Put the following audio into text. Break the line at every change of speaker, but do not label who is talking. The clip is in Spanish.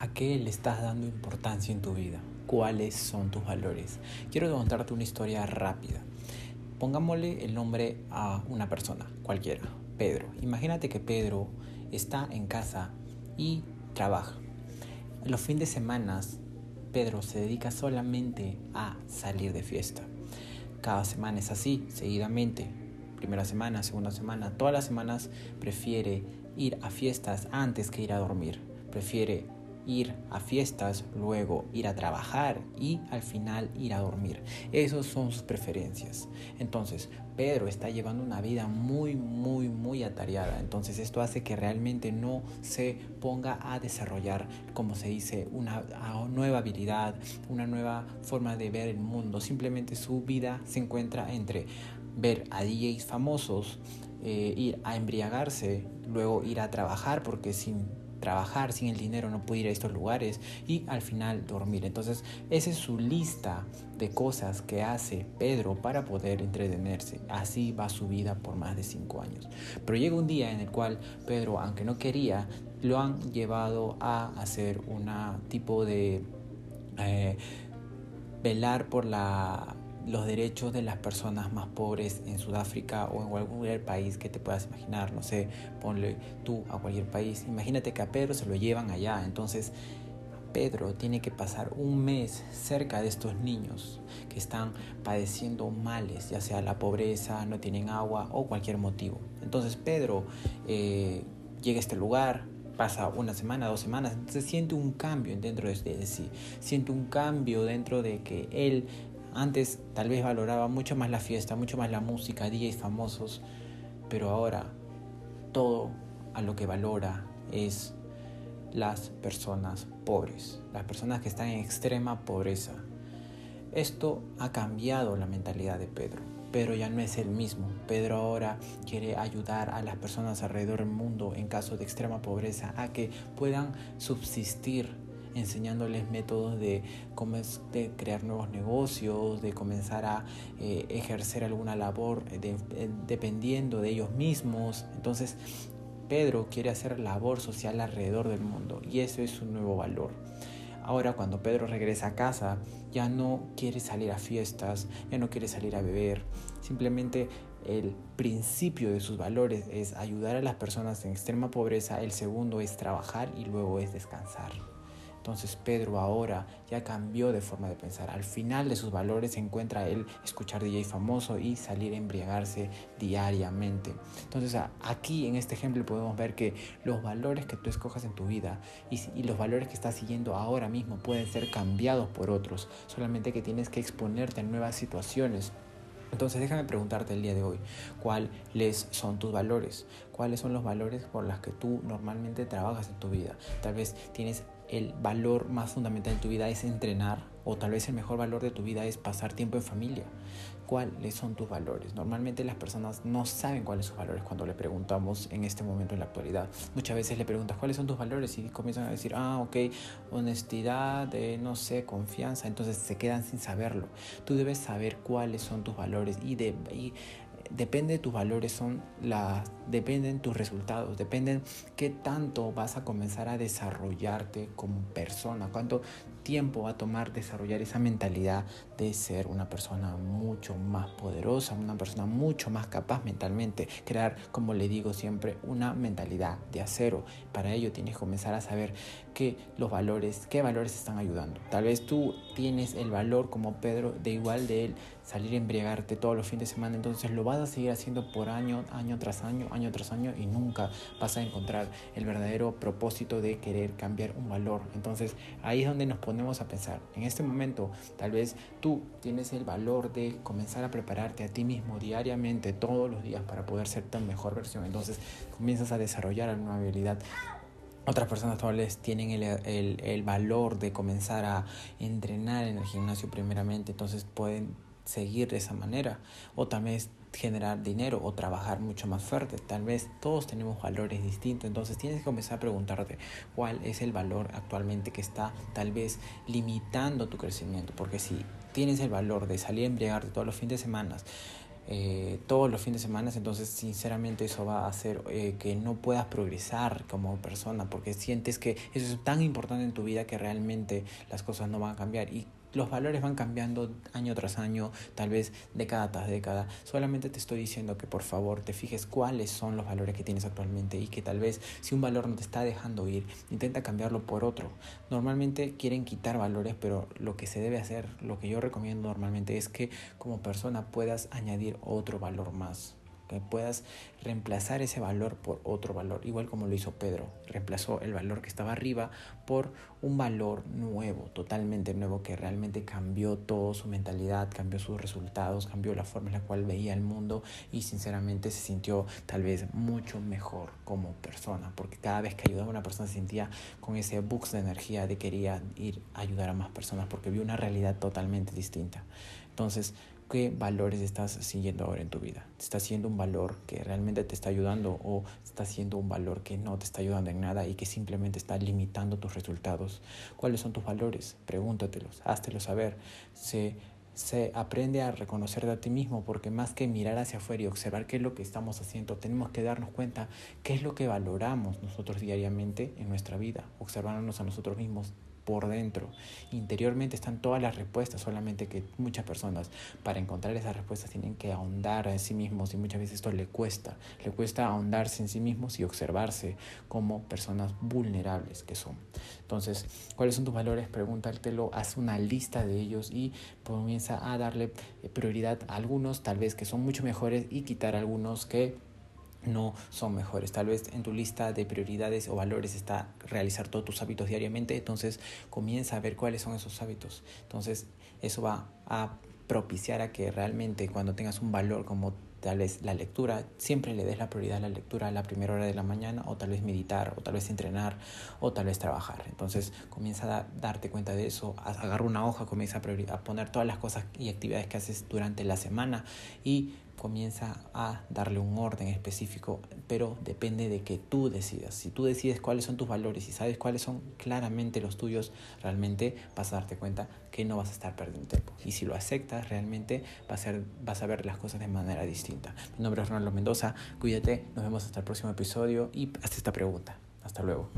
¿A qué le estás dando importancia en tu vida? ¿Cuáles son tus valores? Quiero contarte una historia rápida. Pongámosle el nombre a una persona, cualquiera, Pedro. Imagínate que Pedro está en casa y trabaja. Los fines de semana, Pedro se dedica solamente a salir de fiesta. Cada semana es así, seguidamente. Primera semana, segunda semana, todas las semanas prefiere ir a fiestas antes que ir a dormir. Prefiere ir a fiestas, luego ir a trabajar y al final ir a dormir. Esas son sus preferencias. Entonces, Pedro está llevando una vida muy, muy, muy atareada. Entonces, esto hace que realmente no se ponga a desarrollar, como se dice, una nueva habilidad, una nueva forma de ver el mundo. Simplemente su vida se encuentra entre ver a DJs famosos, eh, ir a embriagarse, luego ir a trabajar porque sin trabajar sin el dinero, no puede ir a estos lugares y al final dormir. Entonces, esa es su lista de cosas que hace Pedro para poder entretenerse. Así va su vida por más de cinco años. Pero llega un día en el cual Pedro, aunque no quería, lo han llevado a hacer un tipo de eh, velar por la los derechos de las personas más pobres en Sudáfrica o en cualquier país que te puedas imaginar, no sé, ponle tú a cualquier país. Imagínate que a Pedro se lo llevan allá, entonces Pedro tiene que pasar un mes cerca de estos niños que están padeciendo males, ya sea la pobreza, no tienen agua o cualquier motivo. Entonces Pedro eh, llega a este lugar, pasa una semana, dos semanas, entonces siente un cambio dentro de sí, siente un cambio dentro de que él antes tal vez valoraba mucho más la fiesta, mucho más la música, DJs famosos, pero ahora todo a lo que valora es las personas pobres, las personas que están en extrema pobreza. Esto ha cambiado la mentalidad de Pedro. Pedro ya no es el mismo. Pedro ahora quiere ayudar a las personas alrededor del mundo en caso de extrema pobreza a que puedan subsistir enseñándoles métodos de, de crear nuevos negocios, de comenzar a eh, ejercer alguna labor eh, dependiendo de ellos mismos. Entonces, Pedro quiere hacer labor social alrededor del mundo y eso es un nuevo valor. Ahora cuando Pedro regresa a casa, ya no quiere salir a fiestas, ya no quiere salir a beber. Simplemente el principio de sus valores es ayudar a las personas en extrema pobreza, el segundo es trabajar y luego es descansar. Entonces Pedro ahora ya cambió de forma de pensar. Al final de sus valores se encuentra él escuchar DJ famoso y salir a embriagarse diariamente. Entonces aquí en este ejemplo podemos ver que los valores que tú escojas en tu vida y, y los valores que estás siguiendo ahora mismo pueden ser cambiados por otros. Solamente que tienes que exponerte a nuevas situaciones. Entonces déjame preguntarte el día de hoy, ¿cuáles son tus valores? ¿Cuáles son los valores por los que tú normalmente trabajas en tu vida? Tal vez tienes el valor más fundamental de tu vida es entrenar o tal vez el mejor valor de tu vida es pasar tiempo en familia. ¿Cuáles son tus valores? Normalmente las personas no saben cuáles son sus valores cuando le preguntamos en este momento en la actualidad. Muchas veces le preguntas cuáles son tus valores y comienzan a decir, ah, ok, honestidad, eh, no sé, confianza. Entonces se quedan sin saberlo. Tú debes saber cuáles son tus valores y, de, y depende de tus valores, son las, dependen tus resultados, dependen qué tanto vas a comenzar a desarrollarte como persona, cuánto tiempo va a tomar desarrollar esa mentalidad de ser una persona mucho más poderosa, una persona mucho más capaz mentalmente, crear, como le digo siempre, una mentalidad de acero. Para ello tienes que comenzar a saber qué los valores, qué valores están ayudando. Tal vez tú tienes el valor como Pedro de igual de él salir a embriagarte todos los fines de semana, entonces lo vas a seguir haciendo por año, año tras año, año tras año y nunca vas a encontrar el verdadero propósito de querer cambiar un valor. Entonces ahí es donde nos ponemos a pensar. En este momento, tal vez tú tienes el valor de comenzar a prepararte a ti mismo diariamente, todos los días, para poder ser tu mejor versión. Entonces, comienzas a desarrollar alguna habilidad otras personas tal vez tienen el, el, el, valor de comenzar a entrenar en el gimnasio primeramente, entonces pueden seguir de esa manera. O tal vez generar dinero o trabajar mucho más fuerte. Tal vez todos tenemos valores distintos, entonces tienes que comenzar a preguntarte cuál es el valor actualmente que está tal vez limitando tu crecimiento, porque si tienes el valor de salir a embriagarte todos los fines de semana, eh, todos los fines de semana, entonces sinceramente eso va a hacer eh, que no puedas progresar como persona porque sientes que eso es tan importante en tu vida que realmente las cosas no van a cambiar. Y los valores van cambiando año tras año, tal vez década tras década. Solamente te estoy diciendo que por favor te fijes cuáles son los valores que tienes actualmente y que tal vez si un valor no te está dejando ir, intenta cambiarlo por otro. Normalmente quieren quitar valores, pero lo que se debe hacer, lo que yo recomiendo normalmente es que como persona puedas añadir otro valor más que puedas reemplazar ese valor por otro valor, igual como lo hizo Pedro, reemplazó el valor que estaba arriba por un valor nuevo, totalmente nuevo, que realmente cambió todo su mentalidad, cambió sus resultados, cambió la forma en la cual veía el mundo y sinceramente se sintió tal vez mucho mejor como persona, porque cada vez que ayudaba a una persona se sentía con ese boost de energía de quería ir a ayudar a más personas porque vio una realidad totalmente distinta. Entonces, qué valores estás siguiendo ahora en tu vida. ¿Está siendo un valor que realmente te está ayudando o está siendo un valor que no te está ayudando en nada y que simplemente está limitando tus resultados? ¿Cuáles son tus valores? Pregúntatelos, háztelos saber. Se, se aprende a reconocer a ti mismo porque más que mirar hacia afuera y observar qué es lo que estamos haciendo, tenemos que darnos cuenta qué es lo que valoramos nosotros diariamente en nuestra vida, observarnos a nosotros mismos por dentro. Interiormente están todas las respuestas, solamente que muchas personas para encontrar esas respuestas tienen que ahondar en sí mismos y muchas veces esto le cuesta. Le cuesta ahondarse en sí mismos y observarse como personas vulnerables que son. Entonces, ¿cuáles son tus valores? Pregúntatelo, haz una lista de ellos y comienza a darle prioridad a algunos, tal vez que son mucho mejores y quitar algunos que no son mejores. Tal vez en tu lista de prioridades o valores está realizar todos tus hábitos diariamente, entonces comienza a ver cuáles son esos hábitos. Entonces eso va a propiciar a que realmente cuando tengas un valor como tal vez la lectura, siempre le des la prioridad a la lectura a la primera hora de la mañana, o tal vez meditar, o tal vez entrenar, o tal vez trabajar. Entonces comienza a darte cuenta de eso, agarra una hoja, comienza a, poner todas las cosas y actividades que haces durante la semana y comienza a darle un orden específico, pero depende de que tú decidas. Si tú decides cuáles son tus valores y sabes cuáles son claramente los tuyos, realmente vas a darte cuenta que no vas a estar perdiendo tiempo. Y si lo aceptas, realmente va a ser, vas a ver las cosas de manera distinta. Mi nombre es Ronaldo Mendoza, cuídate, nos vemos hasta el próximo episodio y hasta esta pregunta. Hasta luego.